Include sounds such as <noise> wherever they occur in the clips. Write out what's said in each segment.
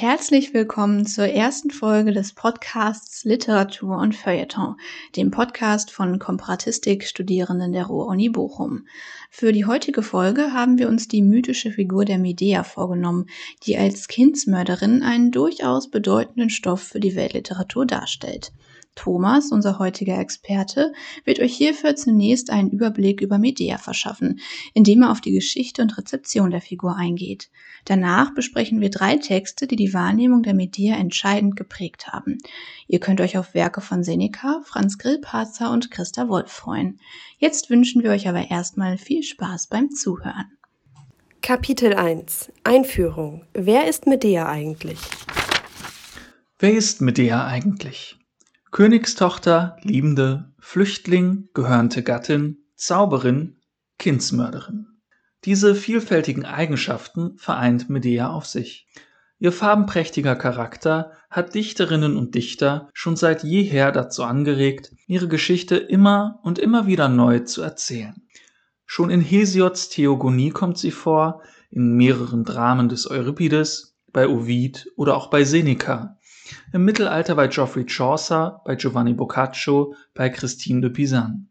herzlich willkommen zur ersten Folge des Podcasts Literatur und Feuilleton, dem Podcast von Komparatistik-Studierenden der Ruhr-Uni Bochum. Für die heutige Folge haben wir uns die mythische Figur der Medea vorgenommen, die als Kindsmörderin einen durchaus bedeutenden Stoff für die Weltliteratur darstellt. Thomas, unser heutiger Experte, wird euch hierfür zunächst einen Überblick über Medea verschaffen, indem er auf die Geschichte und Rezeption der Figur eingeht. Danach besprechen wir drei Texte, die die Wahrnehmung der Medea entscheidend geprägt haben. Ihr könnt euch auf Werke von Seneca, Franz Grillparzer und Christa Wolf freuen. Jetzt wünschen wir euch aber erstmal viel Spaß beim Zuhören. Kapitel 1 Einführung Wer ist Medea eigentlich? Wer ist Medea eigentlich? Königstochter, Liebende, Flüchtling, gehörnte Gattin, Zauberin, Kindsmörderin. Diese vielfältigen Eigenschaften vereint Medea auf sich. Ihr farbenprächtiger Charakter hat Dichterinnen und Dichter schon seit jeher dazu angeregt, ihre Geschichte immer und immer wieder neu zu erzählen. Schon in Hesiods Theogonie kommt sie vor, in mehreren Dramen des Euripides, bei Ovid oder auch bei Seneca, im Mittelalter bei Geoffrey Chaucer, bei Giovanni Boccaccio, bei Christine de Pisan.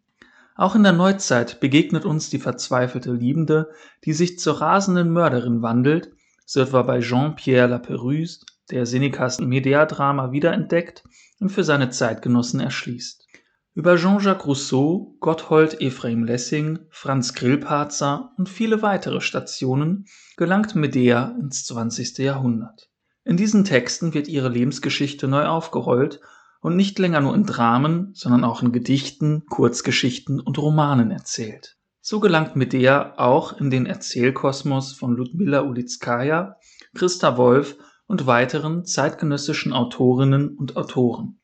Auch in der Neuzeit begegnet uns die verzweifelte Liebende, die sich zur rasenden Mörderin wandelt, so etwa bei Jean-Pierre Lapérouse, der Senecas Medea-Drama wiederentdeckt und für seine Zeitgenossen erschließt. Über Jean-Jacques Rousseau, Gotthold Ephraim Lessing, Franz Grillparzer und viele weitere Stationen gelangt Medea ins 20. Jahrhundert. In diesen Texten wird ihre Lebensgeschichte neu aufgerollt und nicht länger nur in Dramen, sondern auch in Gedichten, Kurzgeschichten und Romanen erzählt. So gelangt Medea auch in den Erzählkosmos von Ludmilla Ulitskaya, Christa Wolf und weiteren zeitgenössischen Autorinnen und Autoren.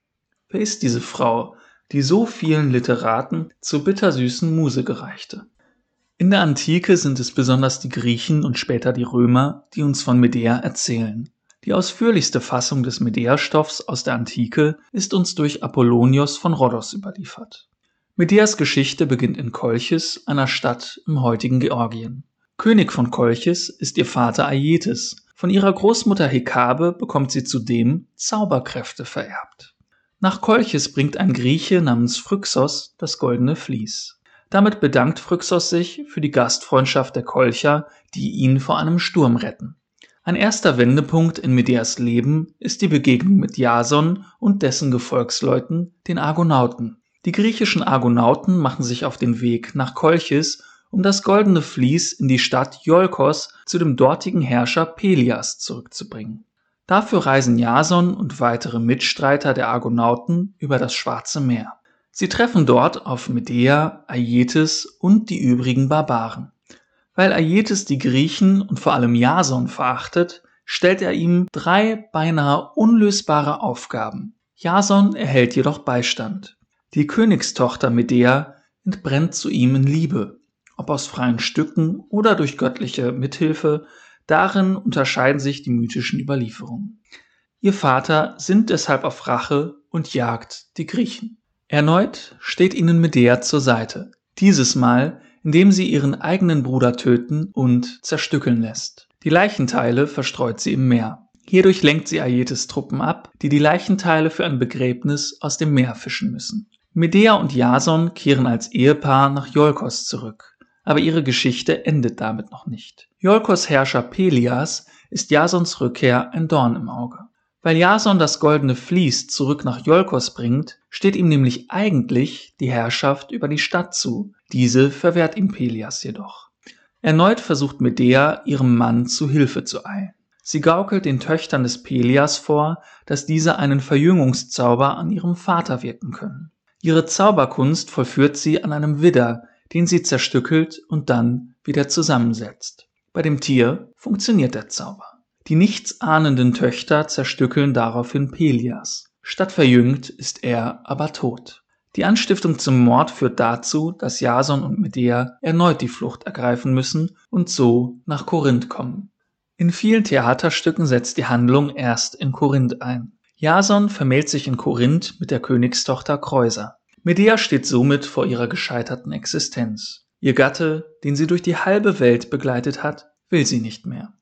Wer ist diese Frau, die so vielen Literaten zur bittersüßen Muse gereichte? In der Antike sind es besonders die Griechen und später die Römer, die uns von Medea erzählen. Die ausführlichste Fassung des Medea-Stoffs aus der Antike ist uns durch Apollonios von Rhodos überliefert. Medeas Geschichte beginnt in Kolchis, einer Stadt im heutigen Georgien. König von Kolchis ist ihr Vater Aietes. Von ihrer Großmutter Hekabe bekommt sie zudem Zauberkräfte vererbt. Nach Kolchis bringt ein Grieche namens Phryxos das goldene Vlies. Damit bedankt Phryxos sich für die Gastfreundschaft der Kolcher, die ihn vor einem Sturm retten. Ein erster Wendepunkt in Medeas Leben ist die Begegnung mit Jason und dessen Gefolgsleuten, den Argonauten. Die griechischen Argonauten machen sich auf den Weg nach Kolchis, um das goldene Vlies in die Stadt Iolkos zu dem dortigen Herrscher Pelias zurückzubringen. Dafür reisen Jason und weitere Mitstreiter der Argonauten über das Schwarze Meer. Sie treffen dort auf Medea, Aietes und die übrigen Barbaren. Weil Aietes die Griechen und vor allem Jason verachtet, stellt er ihm drei beinahe unlösbare Aufgaben. Jason erhält jedoch Beistand. Die Königstochter Medea entbrennt zu ihm in Liebe, ob aus freien Stücken oder durch göttliche Mithilfe, darin unterscheiden sich die mythischen Überlieferungen. Ihr Vater sinnt deshalb auf Rache und jagt die Griechen. Erneut steht ihnen Medea zur Seite, dieses Mal indem sie ihren eigenen Bruder töten und zerstückeln lässt. Die Leichenteile verstreut sie im Meer. Hierdurch lenkt sie Aietes Truppen ab, die die Leichenteile für ein Begräbnis aus dem Meer fischen müssen. Medea und Jason kehren als Ehepaar nach Iolkos zurück. Aber ihre Geschichte endet damit noch nicht. Iolkos Herrscher Pelias ist Jasons Rückkehr ein Dorn im Auge. Weil Jason das goldene Vlies zurück nach Iolkos bringt, steht ihm nämlich eigentlich die Herrschaft über die Stadt zu. Diese verwehrt ihm Pelias jedoch. Erneut versucht Medea, ihrem Mann zu Hilfe zu eilen. Sie gaukelt den Töchtern des Pelias vor, dass diese einen Verjüngungszauber an ihrem Vater wirken können. Ihre Zauberkunst vollführt sie an einem Widder, den sie zerstückelt und dann wieder zusammensetzt. Bei dem Tier funktioniert der Zauber. Die nichtsahnenden Töchter zerstückeln daraufhin Pelias. Statt verjüngt ist er aber tot. Die Anstiftung zum Mord führt dazu, dass Jason und Medea erneut die Flucht ergreifen müssen und so nach Korinth kommen. In vielen Theaterstücken setzt die Handlung erst in Korinth ein. Jason vermählt sich in Korinth mit der Königstochter Kreuser. Medea steht somit vor ihrer gescheiterten Existenz. Ihr Gatte, den sie durch die halbe Welt begleitet hat, will sie nicht mehr.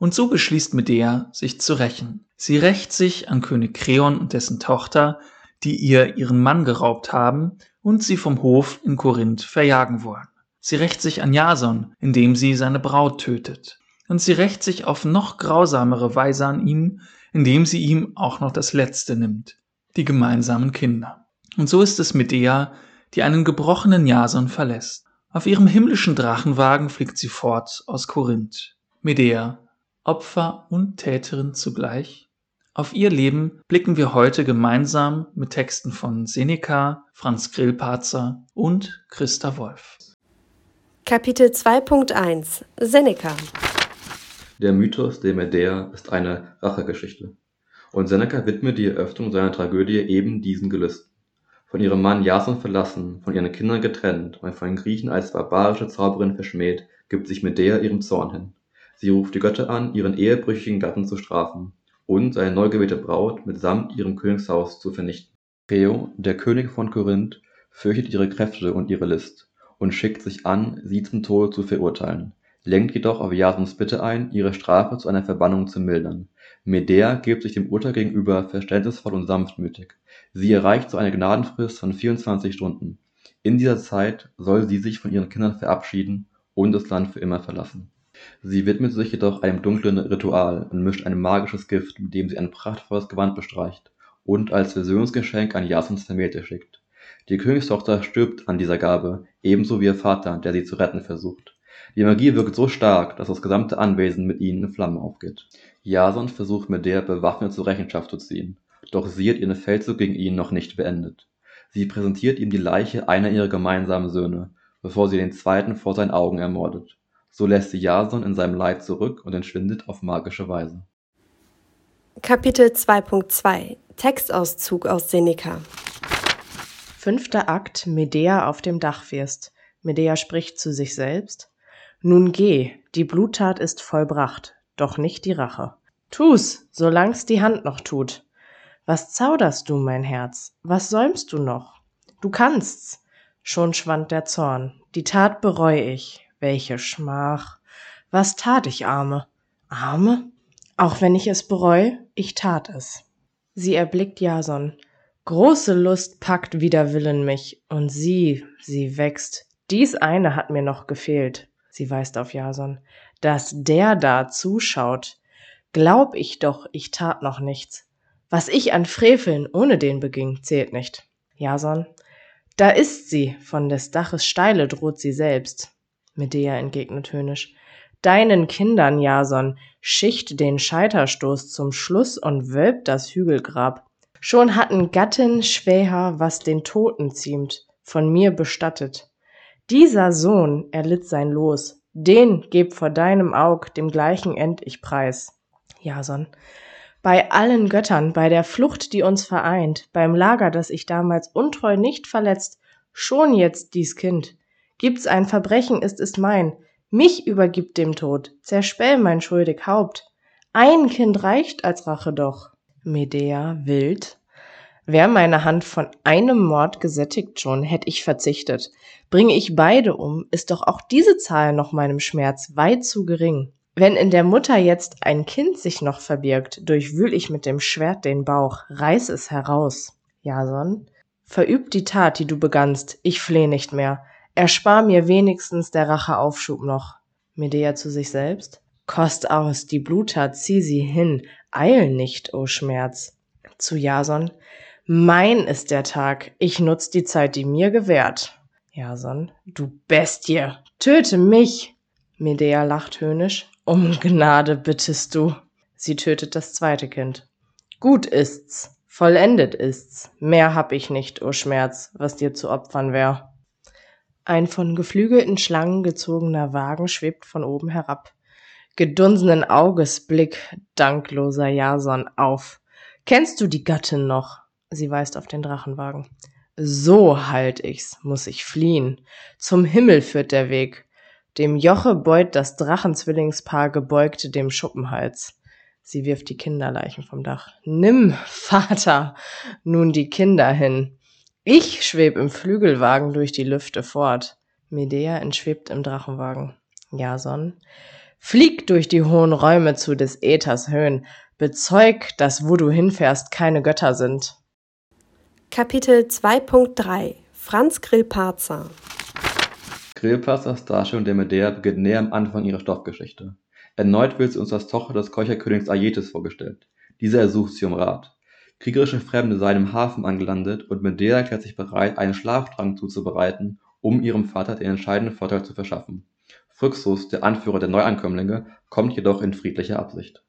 Und so beschließt Medea, sich zu rächen. Sie rächt sich an König Kreon und dessen Tochter, die ihr ihren Mann geraubt haben und sie vom Hof in Korinth verjagen wollen. Sie rächt sich an Jason, indem sie seine Braut tötet. Und sie rächt sich auf noch grausamere Weise an ihm, indem sie ihm auch noch das Letzte nimmt, die gemeinsamen Kinder. Und so ist es Medea, die einen gebrochenen Jason verlässt. Auf ihrem himmlischen Drachenwagen fliegt sie fort aus Korinth. Medea, Opfer und Täterin zugleich. Auf ihr Leben blicken wir heute gemeinsam mit Texten von Seneca, Franz Grillparzer und Christa Wolf. Kapitel 2.1 Seneca Der Mythos der Medea ist eine Rachegeschichte. Und Seneca widmet die Eröffnung seiner Tragödie eben diesen Gelüsten. Von ihrem Mann Jason verlassen, von ihren Kindern getrennt und von den Griechen als barbarische Zauberin verschmäht, gibt sich Medea ihrem Zorn hin. Sie ruft die Götter an, ihren ehebrüchigen Gatten zu strafen und seine neu gewählte Braut mitsamt ihrem Königshaus zu vernichten. Theo, der König von Korinth, fürchtet ihre Kräfte und ihre List und schickt sich an, sie zum Tode zu verurteilen, lenkt jedoch auf Jasons Bitte ein, ihre Strafe zu einer Verbannung zu mildern. Medea gibt sich dem Urteil gegenüber verständnisvoll und sanftmütig. Sie erreicht so eine Gnadenfrist von 24 Stunden. In dieser Zeit soll sie sich von ihren Kindern verabschieden und das Land für immer verlassen. Sie widmet sich jedoch einem dunklen Ritual und mischt ein magisches Gift, mit dem sie ein prachtvolles Gewand bestreicht und als Versöhnungsgeschenk an Jasons Vermählte schickt. Die Königstochter stirbt an dieser Gabe, ebenso wie ihr Vater, der sie zu retten versucht. Die Magie wirkt so stark, dass das gesamte Anwesen mit ihnen in Flammen aufgeht. Jason versucht Medea bewaffnet zur Rechenschaft zu ziehen doch sie hat ihren Feldzug gegen ihn noch nicht beendet. Sie präsentiert ihm die Leiche einer ihrer gemeinsamen Söhne, bevor sie den zweiten vor seinen Augen ermordet. So lässt sie Jason in seinem Leid zurück und entschwindet auf magische Weise. Kapitel 2.2 Textauszug aus Seneca Fünfter Akt Medea auf dem Dachfirst. Medea spricht zu sich selbst. Nun geh, die Bluttat ist vollbracht, doch nicht die Rache. Tu's, solang's die Hand noch tut. Was zauderst du, mein Herz? Was säumst du noch? Du kannst's. Schon schwand der Zorn. Die Tat bereu ich. Welche Schmach. Was tat ich, Arme? Arme? Auch wenn ich es bereu, ich tat es. Sie erblickt Jason. Große Lust packt wider Willen mich, und sie, sie wächst. Dies eine hat mir noch gefehlt. Sie weist auf Jason. Dass der da zuschaut. Glaub ich doch, ich tat noch nichts. Was ich an Freveln ohne den beging, zählt nicht. Jason. Da ist sie, von des Daches Steile droht sie selbst. Medea entgegnet höhnisch. Deinen Kindern, Jason, schicht den Scheiterstoß zum Schluss und wölbt das Hügelgrab. Schon hatten Gattin Schwäher, was den Toten ziemt, von mir bestattet. Dieser Sohn erlitt sein Los, den geb vor deinem Aug dem gleichen End ich preis. Jason. Bei allen Göttern, bei der Flucht, die uns vereint, beim Lager, das ich damals untreu nicht verletzt, schon jetzt dies Kind. Gibt's ein Verbrechen, ist es mein, mich übergibt dem Tod, zerspell mein schuldig Haupt. Ein Kind reicht als Rache doch. Medea wild. Wär meine Hand von einem Mord gesättigt schon, hätt ich verzichtet. Bringe ich beide um, ist doch auch diese Zahl noch meinem Schmerz weit zu gering. Wenn in der Mutter jetzt ein Kind sich noch verbirgt, durchwühl ich mit dem Schwert den Bauch, reiß es heraus. Jason, verüb die Tat, die du begannst, ich fleh nicht mehr. Erspar mir wenigstens der Rache Aufschub noch. Medea zu sich selbst. Kost aus, die Bluttat, zieh sie hin, eil nicht, o Schmerz. Zu Jason. Mein ist der Tag, ich nutz die Zeit, die mir gewährt. Jason, du Bestie, töte mich. Medea lacht höhnisch. Um Gnade bittest du. Sie tötet das zweite Kind. Gut ist's, vollendet ist's. Mehr hab ich nicht, o Schmerz, was dir zu opfern wär. Ein von geflügelten Schlangen gezogener Wagen schwebt von oben herab. Gedunsenen Auges Blick, dankloser Jason, auf. Kennst du die Gattin noch? Sie weist auf den Drachenwagen. So halt ich's, muss ich fliehen. Zum Himmel führt der Weg. Dem Joche beut das Drachenzwillingspaar gebeugt dem Schuppenhals. Sie wirft die Kinderleichen vom Dach. Nimm, <laughs> Vater, nun die Kinder hin. Ich schweb im Flügelwagen durch die Lüfte fort. Medea entschwebt im Drachenwagen. Jason. Flieg durch die hohen Räume zu des Äthers Höhen. Bezeug, dass wo du hinfährst keine Götter sind. Kapitel 2.3 Franz Grillparzer Grillparzers Darstellung der Medea beginnt näher am Anfang ihrer Stoffgeschichte. Erneut wird sie uns als Tochter des Keucherkönigs Aietes vorgestellt. Dieser ersucht sie um Rat. Kriegerische Fremde seien im Hafen angelandet und Medea erklärt sich bereit, einen Schlaftrank zuzubereiten, um ihrem Vater den entscheidenden Vorteil zu verschaffen. Phrixus, der Anführer der Neuankömmlinge, kommt jedoch in friedlicher Absicht.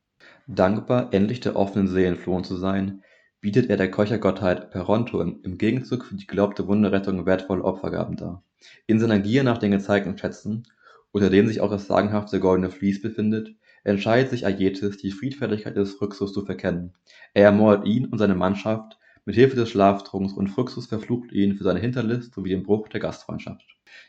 Dankbar, endlich der offenen See entflohen zu sein, bietet er der Keuchergottheit Peronto im Gegenzug für die geglaubte Wunderrettung wertvolle Opfergaben dar. In seiner Gier nach den gezeigten Schätzen, unter denen sich auch das sagenhafte goldene Vlies befindet, entscheidet sich Aietes, die Friedfertigkeit des Phrixus zu verkennen. Er ermordet ihn und seine Mannschaft mit Hilfe des Schlaftrunks und Phrixus verflucht ihn für seine Hinterlist sowie den Bruch der Gastfreundschaft.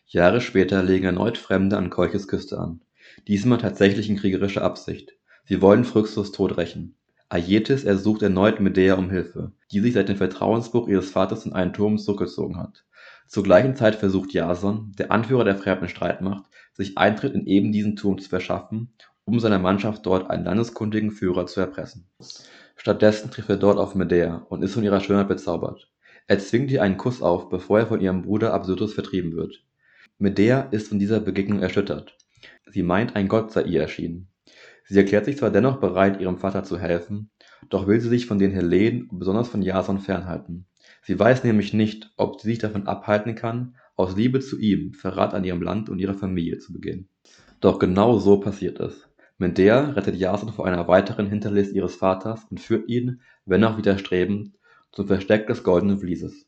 Jahre später legen erneut Fremde an Kolchis Küste an. Diesmal tatsächlich in kriegerischer Absicht. Sie wollen Phrixus Tod rächen. Aietes ersucht erneut Medea um Hilfe, die sich seit dem Vertrauensbruch ihres Vaters in einen Turm zurückgezogen hat. Zur gleichen Zeit versucht Jason, der Anführer der fremden Streitmacht, sich Eintritt in eben diesen Turm zu verschaffen, um seiner Mannschaft dort einen landeskundigen Führer zu erpressen. Stattdessen trifft er dort auf Medea und ist von ihrer Schönheit bezaubert. Er zwingt ihr einen Kuss auf, bevor er von ihrem Bruder Absyrtus vertrieben wird. Medea ist von dieser Begegnung erschüttert. Sie meint, ein Gott sei ihr erschienen. Sie erklärt sich zwar dennoch bereit, ihrem Vater zu helfen, doch will sie sich von den Hellenen und besonders von Jason fernhalten. Sie weiß nämlich nicht, ob sie sich davon abhalten kann, aus Liebe zu ihm Verrat an ihrem Land und ihrer Familie zu begehen. Doch genau so passiert es. Medea rettet Jason vor einer weiteren Hinterlist ihres Vaters und führt ihn, wenn auch widerstrebend, zum Versteck des goldenen Vlieses.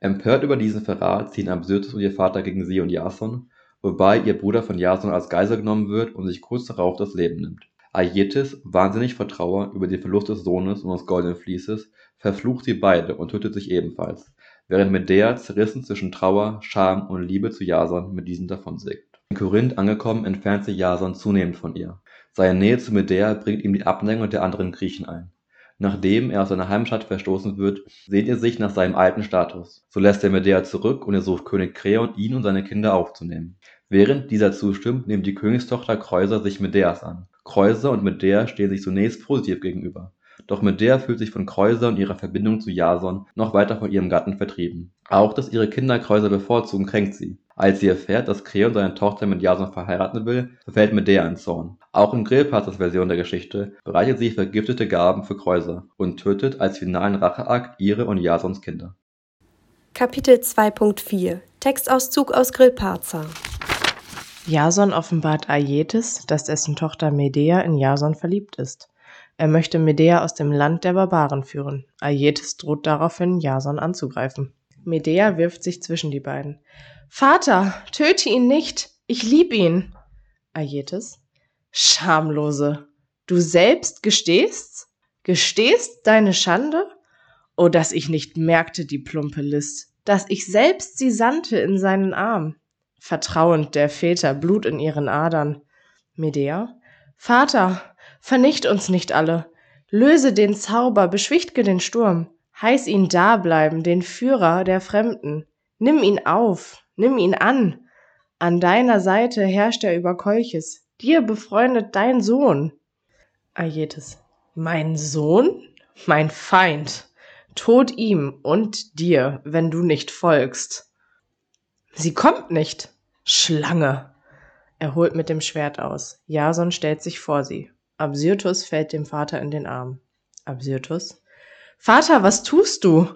Empört über diesen Verrat ziehen Absyrtus und ihr Vater gegen sie und Jason, wobei ihr Bruder von Jason als Geisel genommen wird und sich kurz darauf das Leben nimmt. Aietes, wahnsinnig vor Trauer über den Verlust des Sohnes und des goldenen Vlieses, verflucht sie beide und tötet sich ebenfalls, während Medea zerrissen zwischen Trauer, Scham und Liebe zu Jason mit diesem davonsägt. In Korinth angekommen entfernt sich Jason zunehmend von ihr. Seine Nähe zu Medea bringt ihm die Abneigung der anderen Griechen ein. Nachdem er aus seiner Heimstatt verstoßen wird, sehnt er sich nach seinem alten Status. So lässt er Medea zurück und er sucht König Kreon, ihn und seine Kinder aufzunehmen. Während dieser zustimmt, nimmt die Königstochter Kreuser sich Medeas an. Kreuser und Medea stehen sich zunächst positiv gegenüber. Doch Medea fühlt sich von Kreuser und ihrer Verbindung zu Jason noch weiter von ihrem Gatten vertrieben. Auch, dass ihre Kinder Kreuser bevorzugen, kränkt sie. Als sie erfährt, dass Kreon seine Tochter mit Jason verheiraten will, verfällt Medea in Zorn. Auch in Grillparzers Version der Geschichte bereitet sie vergiftete Gaben für Kreuser und tötet als finalen Racheakt ihre und Jasons Kinder. Kapitel 2.4 Textauszug aus Grillparzer Jason offenbart Aietes, dass dessen Tochter Medea in Jason verliebt ist. Er möchte Medea aus dem Land der Barbaren führen. Aietes droht daraufhin, Jason anzugreifen. Medea wirft sich zwischen die beiden. Vater, töte ihn nicht. Ich lieb ihn. Aietes. Schamlose. Du selbst gestehst? Gestehst deine Schande? Oh, dass ich nicht merkte, die plumpe List, dass ich selbst sie sandte in seinen Arm. Vertrauend der Väter, Blut in ihren Adern. Medea. Vater, vernicht uns nicht alle. Löse den Zauber, beschwichtge den Sturm. Heiß ihn dableiben, den Führer der Fremden. Nimm ihn auf, nimm ihn an. An deiner Seite herrscht er über Kolchis, dir befreundet dein Sohn. Aietes. Mein Sohn? Mein Feind. Tod ihm und dir, wenn du nicht folgst. Sie kommt nicht. Schlange. Er holt mit dem Schwert aus. Jason stellt sich vor sie. Absyrtus fällt dem Vater in den Arm. Absyrtus. Vater, was tust du?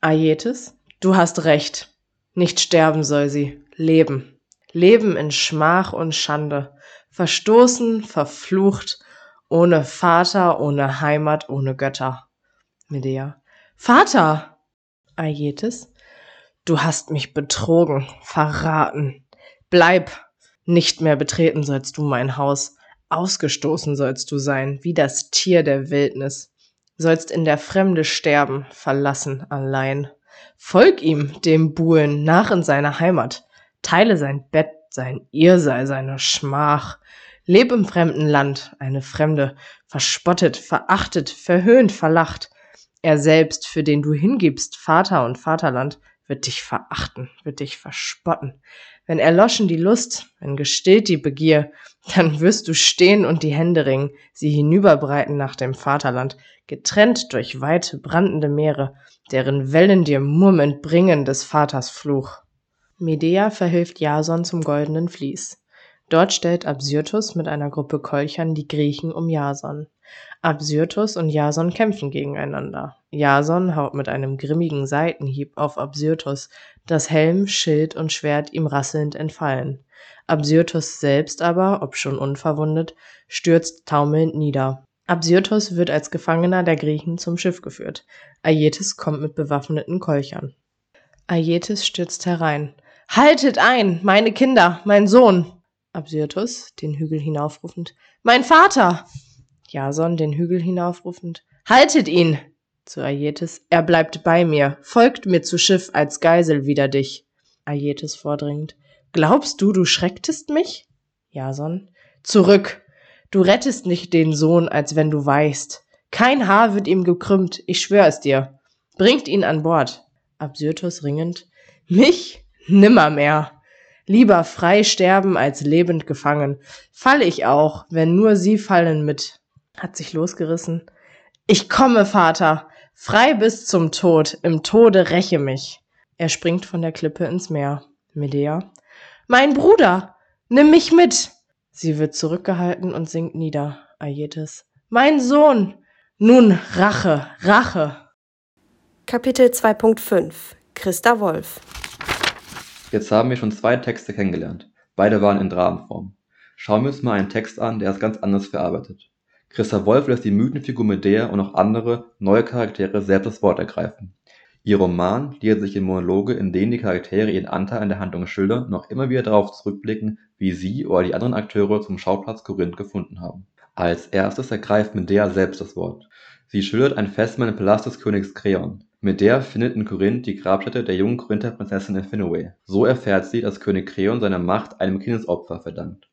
Aietes. Du hast recht. Nicht sterben soll sie. Leben. Leben in Schmach und Schande verstoßen, verflucht, ohne Vater, ohne Heimat, ohne Götter. Medea. Vater! Aietes. Du hast mich betrogen, verraten. Bleib! Nicht mehr betreten sollst du mein Haus. Ausgestoßen sollst du sein, wie das Tier der Wildnis. Sollst in der Fremde sterben, verlassen, allein. Folg ihm, dem Buhlen, nach in seine Heimat. Teile sein Bett, sein Irrsei, seine Schmach. Leb im fremden Land, eine Fremde, verspottet, verachtet, verhöhnt, verlacht. Er selbst, für den du hingibst, Vater und Vaterland, wird dich verachten, wird dich verspotten. Wenn erloschen die Lust, wenn gestillt die Begier, dann wirst du stehen und die Hände ringen, sie hinüberbreiten nach dem Vaterland, getrennt durch weite, brandende Meere, deren Wellen dir murmelnd bringen des Vaters Fluch. Medea verhilft Jason zum goldenen Vlies. Dort stellt Absyrtus mit einer Gruppe Kolchern die Griechen um Jason. Absyrtus und Jason kämpfen gegeneinander. Jason haut mit einem grimmigen Seitenhieb auf Absyrtus, dass Helm, Schild und Schwert ihm rasselnd entfallen. Absyrtus selbst aber, obschon unverwundet, stürzt taumelnd nieder. Absyrtus wird als Gefangener der Griechen zum Schiff geführt. Aietes kommt mit bewaffneten Kolchern. Aietes stürzt herein. Haltet ein, meine Kinder, mein Sohn! Absyrtus, den Hügel hinaufrufend. Mein Vater! Jason, den Hügel hinaufrufend. Haltet ihn! Zu Aietes. Er bleibt bei mir. Folgt mir zu Schiff als Geisel wider dich. Aietes vordringend. Glaubst du, du schrecktest mich? Jason. Zurück! Du rettest nicht den Sohn, als wenn du weichst. Kein Haar wird ihm gekrümmt, ich schwör es dir. Bringt ihn an Bord. Absyrtus ringend. Mich? Nimmermehr. Lieber frei sterben als lebend gefangen. Fall ich auch, wenn nur sie fallen mit. Hat sich losgerissen. Ich komme, Vater. Frei bis zum Tod. Im Tode räche mich. Er springt von der Klippe ins Meer. Medea. Mein Bruder. Nimm mich mit. Sie wird zurückgehalten und sinkt nieder. Aietes. Mein Sohn. Nun Rache, Rache. Kapitel 2.5 Christa Wolf Jetzt haben wir schon zwei Texte kennengelernt. Beide waren in Dramenform. Schauen wir uns mal einen Text an, der es ganz anders verarbeitet. Christa Wolf lässt die Mythenfigur Medea und auch andere neue Charaktere selbst das Wort ergreifen. Ihr Roman gliedert sich in Monologe, in denen die Charaktere ihren Anteil an der Handlung schildern auch immer wieder darauf zurückblicken, wie sie oder die anderen Akteure zum Schauplatz Korinth gefunden haben. Als erstes ergreift Medea selbst das Wort. Sie schildert ein Festmahl im Palast des Königs Kreon. Medea findet in Korinth die Grabstätte der jungen Korinther Prinzessin Aphinoe. So erfährt sie, dass König Kreon seine Macht einem Kindesopfer verdankt.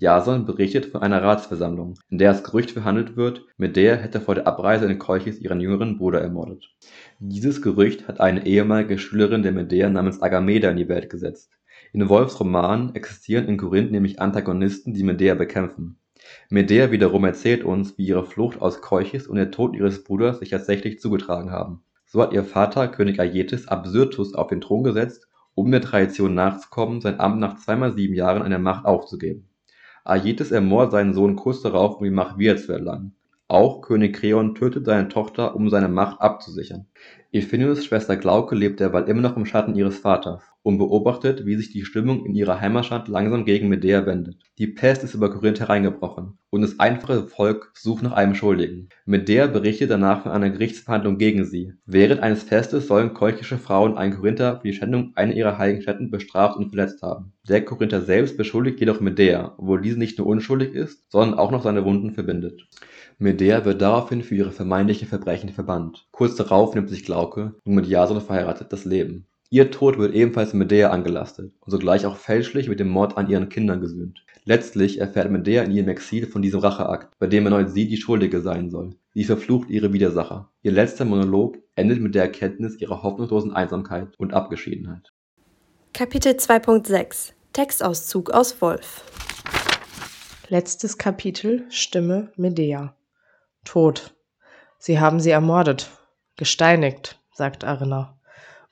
Jason berichtet von einer Ratsversammlung, in der das Gerücht verhandelt wird, Medea hätte vor der Abreise in Kolchis ihren jüngeren Bruder ermordet. Dieses Gerücht hat eine ehemalige Schülerin der Medea namens Agameda in die Welt gesetzt. In Wolfs Roman existieren in Korinth nämlich Antagonisten, die Medea bekämpfen. Medea wiederum erzählt uns, wie ihre Flucht aus Kolchis und der Tod ihres Bruders sich tatsächlich zugetragen haben. So hat ihr Vater König Aietes Absyrtus auf den Thron gesetzt, um der Tradition nachzukommen, sein Amt nach zweimal sieben Jahren an der Macht aufzugeben. Aietes ermordet seinen Sohn kurz darauf, um die Macht wieder zu erlangen. Auch König Kreon tötet seine Tochter, um seine Macht abzusichern. Ephinius Schwester Glauke lebt derweil immer noch im Schatten ihres Vaters und beobachtet, wie sich die Stimmung in ihrer Heimatstadt langsam gegen Medea wendet. Die Pest ist über Korinth hereingebrochen und das einfache Volk sucht nach einem Schuldigen. Medea berichtet danach von einer Gerichtsverhandlung gegen sie. Während eines Festes sollen kolchische Frauen einen Korinther für die Schändung einer ihrer heiligen Stätten bestraft und verletzt haben. Der Korinther selbst beschuldigt jedoch Medea, obwohl diese nicht nur unschuldig ist, sondern auch noch seine Wunden verbindet. Medea wird daraufhin für ihre vermeintlichen Verbrechen verbannt. Kurz darauf nimmt sich Glauke, nun mit Jason verheiratet, das Leben. Ihr Tod wird ebenfalls Medea angelastet und sogleich auch fälschlich mit dem Mord an ihren Kindern gesühnt. Letztlich erfährt Medea in ihrem Exil von diesem Racheakt, bei dem erneut sie die Schuldige sein soll. Sie verflucht ihre Widersacher. Ihr letzter Monolog endet mit der Erkenntnis ihrer hoffnungslosen Einsamkeit und Abgeschiedenheit. Kapitel 2.6 Textauszug aus Wolf Letztes Kapitel Stimme Medea. Tod. Sie haben sie ermordet, gesteinigt, sagt Arinna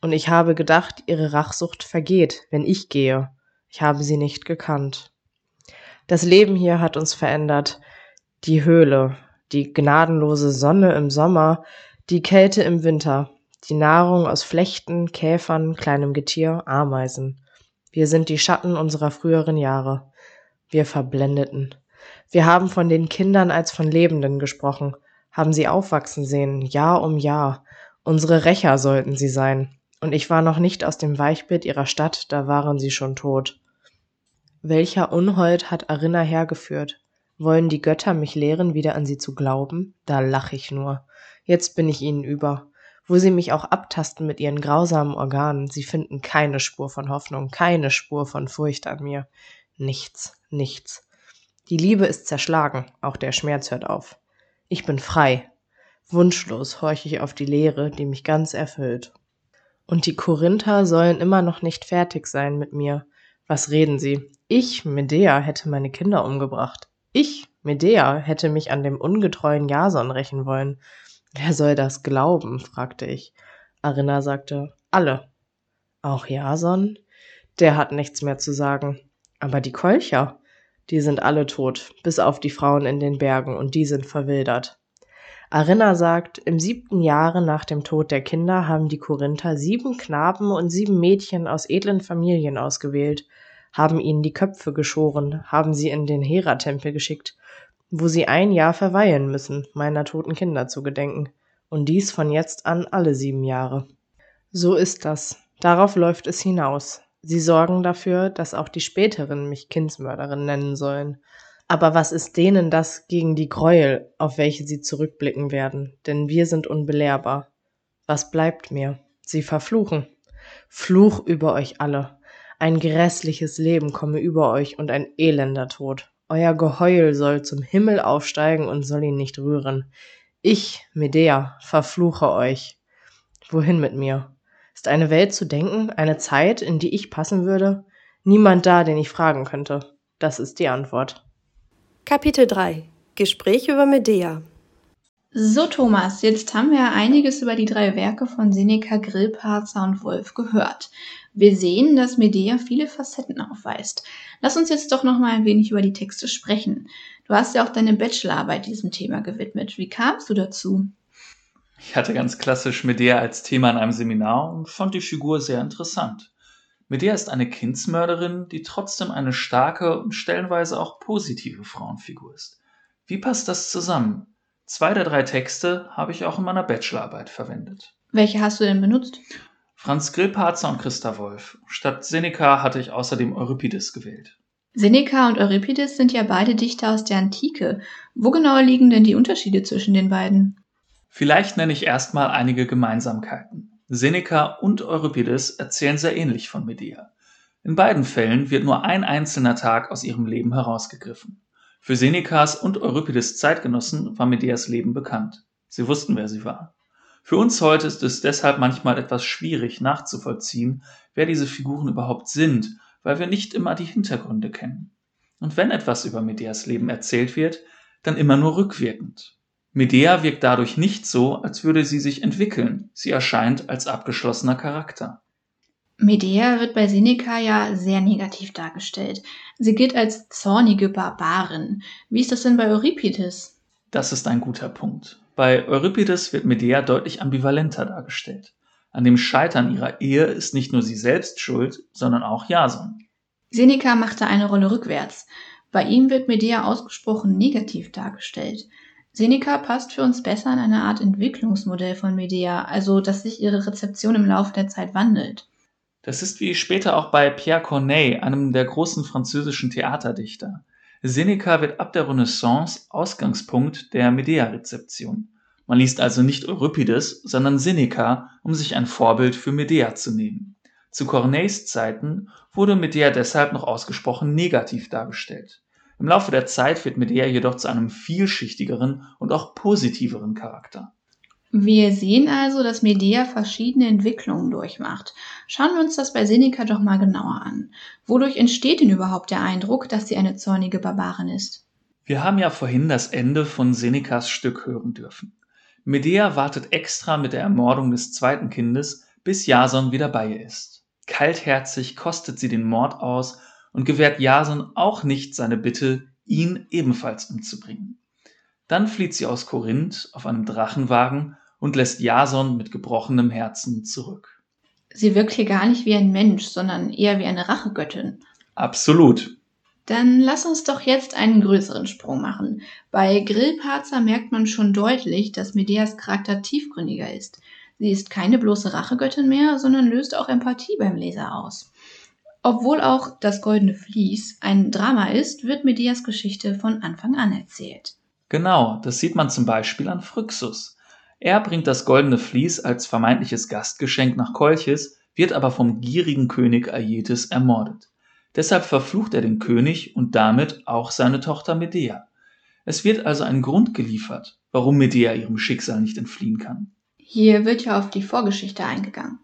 und ich habe gedacht, ihre Rachsucht vergeht, wenn ich gehe. Ich habe sie nicht gekannt. Das Leben hier hat uns verändert. Die Höhle, die gnadenlose Sonne im Sommer, die Kälte im Winter, die Nahrung aus Flechten, Käfern, kleinem Getier, Ameisen. Wir sind die Schatten unserer früheren Jahre. Wir Verblendeten. Wir haben von den Kindern als von Lebenden gesprochen, haben sie aufwachsen sehen, Jahr um Jahr. Unsere Rächer sollten sie sein und ich war noch nicht aus dem Weichbild ihrer Stadt, da waren sie schon tot. Welcher Unhold hat Arinna hergeführt? Wollen die Götter mich lehren, wieder an sie zu glauben? Da lach ich nur. Jetzt bin ich ihnen über. Wo sie mich auch abtasten mit ihren grausamen Organen, sie finden keine Spur von Hoffnung, keine Spur von Furcht an mir. Nichts, nichts. Die Liebe ist zerschlagen, auch der Schmerz hört auf. Ich bin frei. Wunschlos horche ich auf die Leere, die mich ganz erfüllt. Und die Korinther sollen immer noch nicht fertig sein mit mir. Was reden sie? Ich, Medea, hätte meine Kinder umgebracht. Ich, Medea, hätte mich an dem ungetreuen Jason rächen wollen. Wer soll das glauben? fragte ich. Arinna sagte, alle. Auch Jason? Der hat nichts mehr zu sagen. Aber die Kolcher, die sind alle tot, bis auf die Frauen in den Bergen, und die sind verwildert. Arinna sagt, im siebten Jahre nach dem Tod der Kinder haben die Korinther sieben Knaben und sieben Mädchen aus edlen Familien ausgewählt, haben ihnen die Köpfe geschoren, haben sie in den Hera-Tempel geschickt, wo sie ein Jahr verweilen müssen, meiner toten Kinder zu gedenken, und dies von jetzt an alle sieben Jahre. So ist das. Darauf läuft es hinaus. Sie sorgen dafür, dass auch die späteren mich Kindsmörderin nennen sollen. Aber was ist denen das gegen die Gräuel, auf welche sie zurückblicken werden? Denn wir sind unbelehrbar. Was bleibt mir? Sie verfluchen. Fluch über euch alle. Ein grässliches Leben komme über euch und ein elender Tod. Euer Geheul soll zum Himmel aufsteigen und soll ihn nicht rühren. Ich, Medea, verfluche euch. Wohin mit mir? Ist eine Welt zu denken, eine Zeit, in die ich passen würde? Niemand da, den ich fragen könnte. Das ist die Antwort. Kapitel 3 Gespräch über Medea So, Thomas, jetzt haben wir einiges über die drei Werke von Seneca, Grillparzer und Wolf gehört. Wir sehen, dass Medea viele Facetten aufweist. Lass uns jetzt doch noch mal ein wenig über die Texte sprechen. Du hast ja auch deine Bachelorarbeit diesem Thema gewidmet. Wie kamst du dazu? Ich hatte ganz klassisch Medea als Thema in einem Seminar und fand die Figur sehr interessant. Medea ist eine Kindsmörderin, die trotzdem eine starke und stellenweise auch positive Frauenfigur ist. Wie passt das zusammen? Zwei der drei Texte habe ich auch in meiner Bachelorarbeit verwendet. Welche hast du denn benutzt? Franz Grillparzer und Christa Wolf. Statt Seneca hatte ich außerdem Euripides gewählt. Seneca und Euripides sind ja beide Dichter aus der Antike. Wo genau liegen denn die Unterschiede zwischen den beiden? Vielleicht nenne ich erstmal einige Gemeinsamkeiten. Seneca und Euripides erzählen sehr ähnlich von Medea. In beiden Fällen wird nur ein einzelner Tag aus ihrem Leben herausgegriffen. Für Senecas und Euripides Zeitgenossen war Medeas Leben bekannt. Sie wussten, wer sie war. Für uns heute ist es deshalb manchmal etwas schwierig nachzuvollziehen, wer diese Figuren überhaupt sind, weil wir nicht immer die Hintergründe kennen. Und wenn etwas über Medeas Leben erzählt wird, dann immer nur rückwirkend. Medea wirkt dadurch nicht so, als würde sie sich entwickeln, sie erscheint als abgeschlossener Charakter. Medea wird bei Seneca ja sehr negativ dargestellt. Sie gilt als zornige Barbarin. Wie ist das denn bei Euripides? Das ist ein guter Punkt. Bei Euripides wird Medea deutlich ambivalenter dargestellt. An dem Scheitern ihrer Ehe ist nicht nur sie selbst schuld, sondern auch Jason. Seneca machte eine Rolle rückwärts. Bei ihm wird Medea ausgesprochen negativ dargestellt. Seneca passt für uns besser in eine Art Entwicklungsmodell von Medea, also dass sich ihre Rezeption im Laufe der Zeit wandelt. Das ist wie später auch bei Pierre Corneille, einem der großen französischen Theaterdichter. Seneca wird ab der Renaissance Ausgangspunkt der Medea-Rezeption. Man liest also nicht Euripides, sondern Seneca, um sich ein Vorbild für Medea zu nehmen. Zu Corneilles Zeiten wurde Medea deshalb noch ausgesprochen negativ dargestellt. Im Laufe der Zeit wird Medea jedoch zu einem vielschichtigeren und auch positiveren Charakter. Wir sehen also, dass Medea verschiedene Entwicklungen durchmacht. Schauen wir uns das bei Seneca doch mal genauer an. Wodurch entsteht denn überhaupt der Eindruck, dass sie eine zornige Barbarin ist? Wir haben ja vorhin das Ende von Senecas Stück hören dürfen. Medea wartet extra mit der Ermordung des zweiten Kindes, bis Jason wieder bei ihr ist. Kaltherzig kostet sie den Mord aus und gewährt Jason auch nicht seine Bitte, ihn ebenfalls umzubringen. Dann flieht sie aus Korinth auf einem Drachenwagen und lässt Jason mit gebrochenem Herzen zurück. Sie wirkt hier gar nicht wie ein Mensch, sondern eher wie eine Rachegöttin. Absolut. Dann lass uns doch jetzt einen größeren Sprung machen. Bei Grillparzer merkt man schon deutlich, dass Medeas Charakter tiefgründiger ist. Sie ist keine bloße Rachegöttin mehr, sondern löst auch Empathie beim Leser aus. Obwohl auch das Goldene Vlies ein Drama ist, wird Medeas Geschichte von Anfang an erzählt. Genau, das sieht man zum Beispiel an Phryxus. Er bringt das Goldene Vlies als vermeintliches Gastgeschenk nach Kolchis, wird aber vom gierigen König Aietes ermordet. Deshalb verflucht er den König und damit auch seine Tochter Medea. Es wird also ein Grund geliefert, warum Medea ihrem Schicksal nicht entfliehen kann. Hier wird ja auf die Vorgeschichte eingegangen.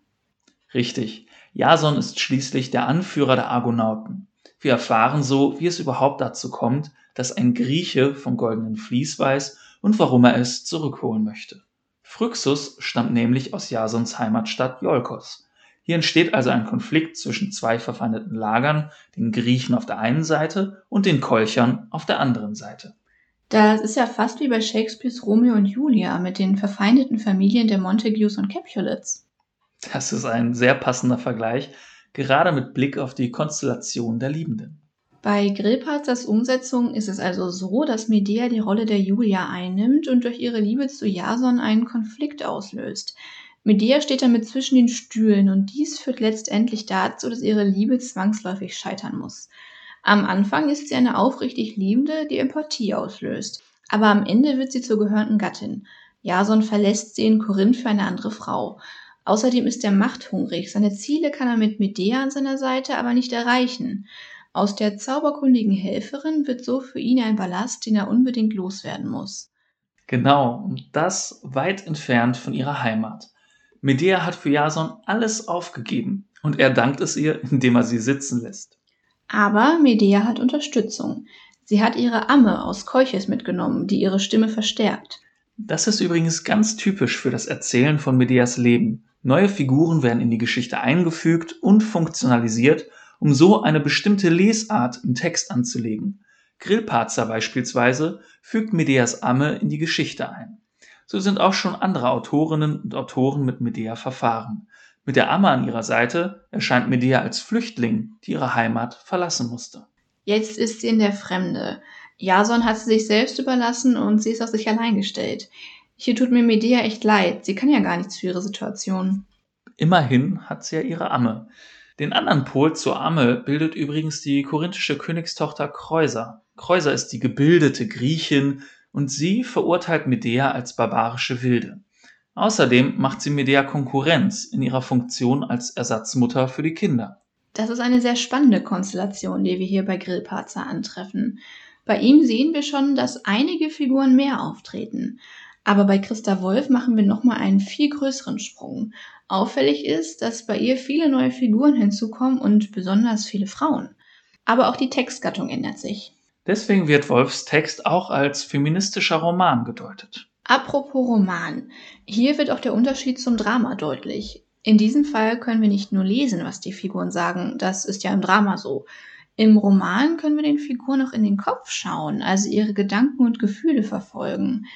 Richtig, Jason ist schließlich der Anführer der Argonauten. Wir erfahren so, wie es überhaupt dazu kommt, dass ein Grieche vom goldenen Vlies weiß und warum er es zurückholen möchte. Phryxus stammt nämlich aus Jasons Heimatstadt Iolkos. Hier entsteht also ein Konflikt zwischen zwei verfeindeten Lagern, den Griechen auf der einen Seite und den Kolchern auf der anderen Seite. Das ist ja fast wie bei Shakespeares Romeo und Julia mit den verfeindeten Familien der Montagues und Capulets. Das ist ein sehr passender Vergleich, gerade mit Blick auf die Konstellation der Liebenden. Bei Grillparzers Umsetzung ist es also so, dass Medea die Rolle der Julia einnimmt und durch ihre Liebe zu Jason einen Konflikt auslöst. Medea steht damit zwischen den Stühlen und dies führt letztendlich dazu, dass ihre Liebe zwangsläufig scheitern muss. Am Anfang ist sie eine aufrichtig Liebende, die Empathie auslöst. Aber am Ende wird sie zur gehörnten Gattin. Jason verlässt sie in Korinth für eine andere Frau. Außerdem ist er machthungrig. Seine Ziele kann er mit Medea an seiner Seite aber nicht erreichen. Aus der zauberkundigen Helferin wird so für ihn ein Ballast, den er unbedingt loswerden muss. Genau, und das weit entfernt von ihrer Heimat. Medea hat für Jason alles aufgegeben und er dankt es ihr, indem er sie sitzen lässt. Aber Medea hat Unterstützung. Sie hat ihre Amme aus Keuches mitgenommen, die ihre Stimme verstärkt. Das ist übrigens ganz typisch für das Erzählen von Medeas Leben. Neue Figuren werden in die Geschichte eingefügt und funktionalisiert, um so eine bestimmte Lesart im Text anzulegen. Grillparzer beispielsweise fügt Medeas Amme in die Geschichte ein. So sind auch schon andere Autorinnen und Autoren mit Medea verfahren. Mit der Amme an ihrer Seite erscheint Medea als Flüchtling, die ihre Heimat verlassen musste. Jetzt ist sie in der Fremde. Jason hat sie sich selbst überlassen und sie ist auf sich allein gestellt. Hier tut mir Medea echt leid. Sie kann ja gar nichts für ihre Situation. Immerhin hat sie ja ihre Amme. Den anderen Pol zur Amme bildet übrigens die korinthische Königstochter Kreusa. Kreusa ist die gebildete Griechin und sie verurteilt Medea als barbarische Wilde. Außerdem macht sie Medea Konkurrenz in ihrer Funktion als Ersatzmutter für die Kinder. Das ist eine sehr spannende Konstellation, die wir hier bei Grillparzer antreffen. Bei ihm sehen wir schon, dass einige Figuren mehr auftreten. Aber bei Christa Wolf machen wir nochmal einen viel größeren Sprung. Auffällig ist, dass bei ihr viele neue Figuren hinzukommen und besonders viele Frauen. Aber auch die Textgattung ändert sich. Deswegen wird Wolfs Text auch als feministischer Roman gedeutet. Apropos Roman. Hier wird auch der Unterschied zum Drama deutlich. In diesem Fall können wir nicht nur lesen, was die Figuren sagen, das ist ja im Drama so. Im Roman können wir den Figuren auch in den Kopf schauen, also ihre Gedanken und Gefühle verfolgen.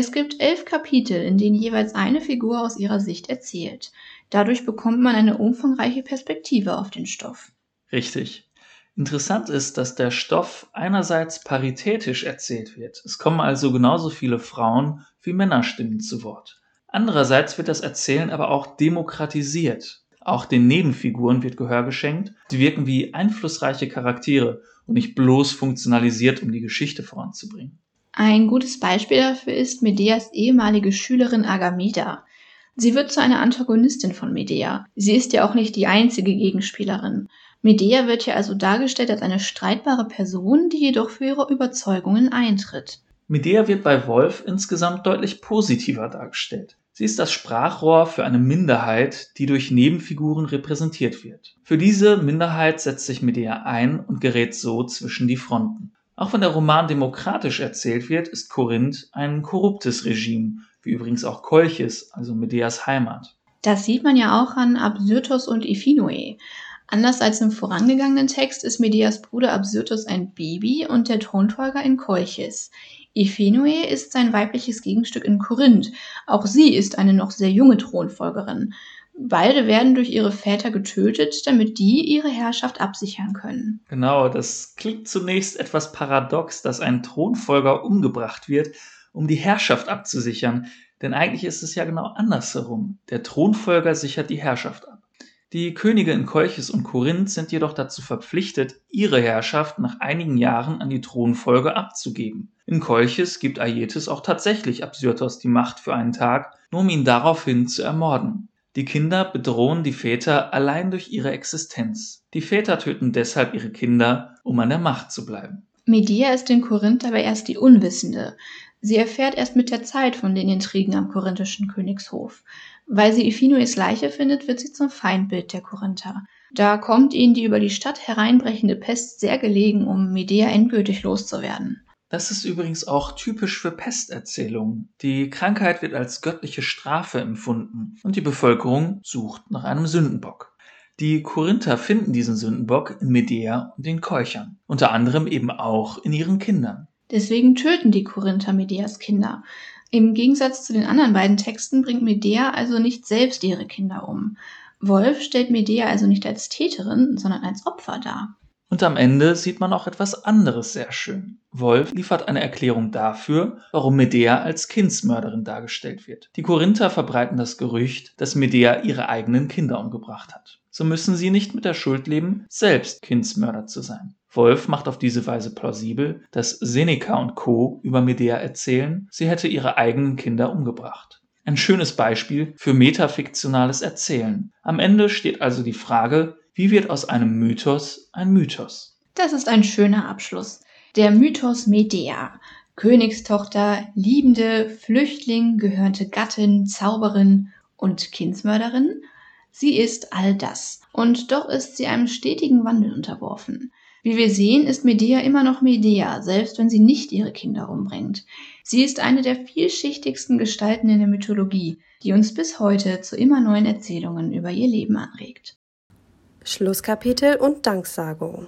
Es gibt elf Kapitel, in denen jeweils eine Figur aus ihrer Sicht erzählt. Dadurch bekommt man eine umfangreiche Perspektive auf den Stoff. Richtig. Interessant ist, dass der Stoff einerseits paritätisch erzählt wird. Es kommen also genauso viele Frauen wie Männerstimmen zu Wort. Andererseits wird das Erzählen aber auch demokratisiert. Auch den Nebenfiguren wird Gehör geschenkt. Sie wirken wie einflussreiche Charaktere und nicht bloß funktionalisiert, um die Geschichte voranzubringen. Ein gutes Beispiel dafür ist Medeas ehemalige Schülerin Agameda. Sie wird zu einer Antagonistin von Medea. Sie ist ja auch nicht die einzige Gegenspielerin. Medea wird hier also dargestellt als eine streitbare Person, die jedoch für ihre Überzeugungen eintritt. Medea wird bei Wolf insgesamt deutlich positiver dargestellt. Sie ist das Sprachrohr für eine Minderheit, die durch Nebenfiguren repräsentiert wird. Für diese Minderheit setzt sich Medea ein und gerät so zwischen die Fronten. Auch wenn der Roman demokratisch erzählt wird, ist Korinth ein korruptes Regime, wie übrigens auch Kolchis, also Medeas Heimat. Das sieht man ja auch an Absyrtos und Iphinoe. Anders als im vorangegangenen Text ist Medeas Bruder Absyrtos ein Baby und der Thronfolger in Kolchis. Iphinoe ist sein weibliches Gegenstück in Korinth. Auch sie ist eine noch sehr junge Thronfolgerin. Beide werden durch ihre Väter getötet, damit die ihre Herrschaft absichern können. Genau, das klingt zunächst etwas paradox, dass ein Thronfolger umgebracht wird, um die Herrschaft abzusichern. Denn eigentlich ist es ja genau andersherum. Der Thronfolger sichert die Herrschaft ab. Die Könige in Kolchis und Korinth sind jedoch dazu verpflichtet, ihre Herrschaft nach einigen Jahren an die Thronfolge abzugeben. In Kolchis gibt Aietes auch tatsächlich Absyrtos die Macht für einen Tag, nur um ihn daraufhin zu ermorden. Die Kinder bedrohen die Väter allein durch ihre Existenz. Die Väter töten deshalb ihre Kinder, um an der Macht zu bleiben. Medea ist in Korinth aber erst die Unwissende. Sie erfährt erst mit der Zeit von den Intrigen am korinthischen Königshof. Weil sie Iphinoes Leiche findet, wird sie zum Feindbild der Korinther. Da kommt ihnen die über die Stadt hereinbrechende Pest sehr gelegen, um Medea endgültig loszuwerden. Das ist übrigens auch typisch für Pesterzählungen. Die Krankheit wird als göttliche Strafe empfunden und die Bevölkerung sucht nach einem Sündenbock. Die Korinther finden diesen Sündenbock in Medea und den Keuchern, unter anderem eben auch in ihren Kindern. Deswegen töten die Korinther Medeas Kinder. Im Gegensatz zu den anderen beiden Texten bringt Medea also nicht selbst ihre Kinder um. Wolf stellt Medea also nicht als Täterin, sondern als Opfer dar. Und am Ende sieht man auch etwas anderes sehr schön. Wolf liefert eine Erklärung dafür, warum Medea als Kindsmörderin dargestellt wird. Die Korinther verbreiten das Gerücht, dass Medea ihre eigenen Kinder umgebracht hat. So müssen sie nicht mit der Schuld leben, selbst Kindsmörder zu sein. Wolf macht auf diese Weise plausibel, dass Seneca und Co. über Medea erzählen, sie hätte ihre eigenen Kinder umgebracht. Ein schönes Beispiel für metafiktionales Erzählen. Am Ende steht also die Frage, wie wird aus einem Mythos ein Mythos? Das ist ein schöner Abschluss. Der Mythos Medea. Königstochter, Liebende, Flüchtling, gehörnte Gattin, Zauberin und Kindsmörderin. Sie ist all das. Und doch ist sie einem stetigen Wandel unterworfen. Wie wir sehen, ist Medea immer noch Medea, selbst wenn sie nicht ihre Kinder umbringt. Sie ist eine der vielschichtigsten Gestalten in der Mythologie, die uns bis heute zu immer neuen Erzählungen über ihr Leben anregt. Schlusskapitel und Danksagung.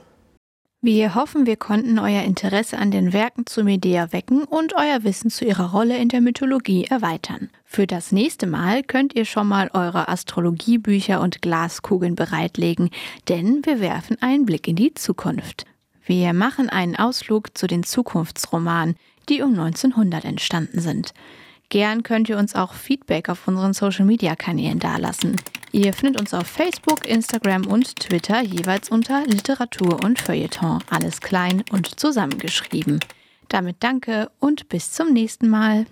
Wir hoffen, wir konnten euer Interesse an den Werken zu Medea wecken und euer Wissen zu ihrer Rolle in der Mythologie erweitern. Für das nächste Mal könnt ihr schon mal eure Astrologiebücher und Glaskugeln bereitlegen, denn wir werfen einen Blick in die Zukunft. Wir machen einen Ausflug zu den Zukunftsromanen, die um 1900 entstanden sind. Gern könnt ihr uns auch Feedback auf unseren Social-Media-Kanälen dalassen. Ihr findet uns auf Facebook, Instagram und Twitter jeweils unter Literatur und Feuilleton, alles klein und zusammengeschrieben. Damit danke und bis zum nächsten Mal.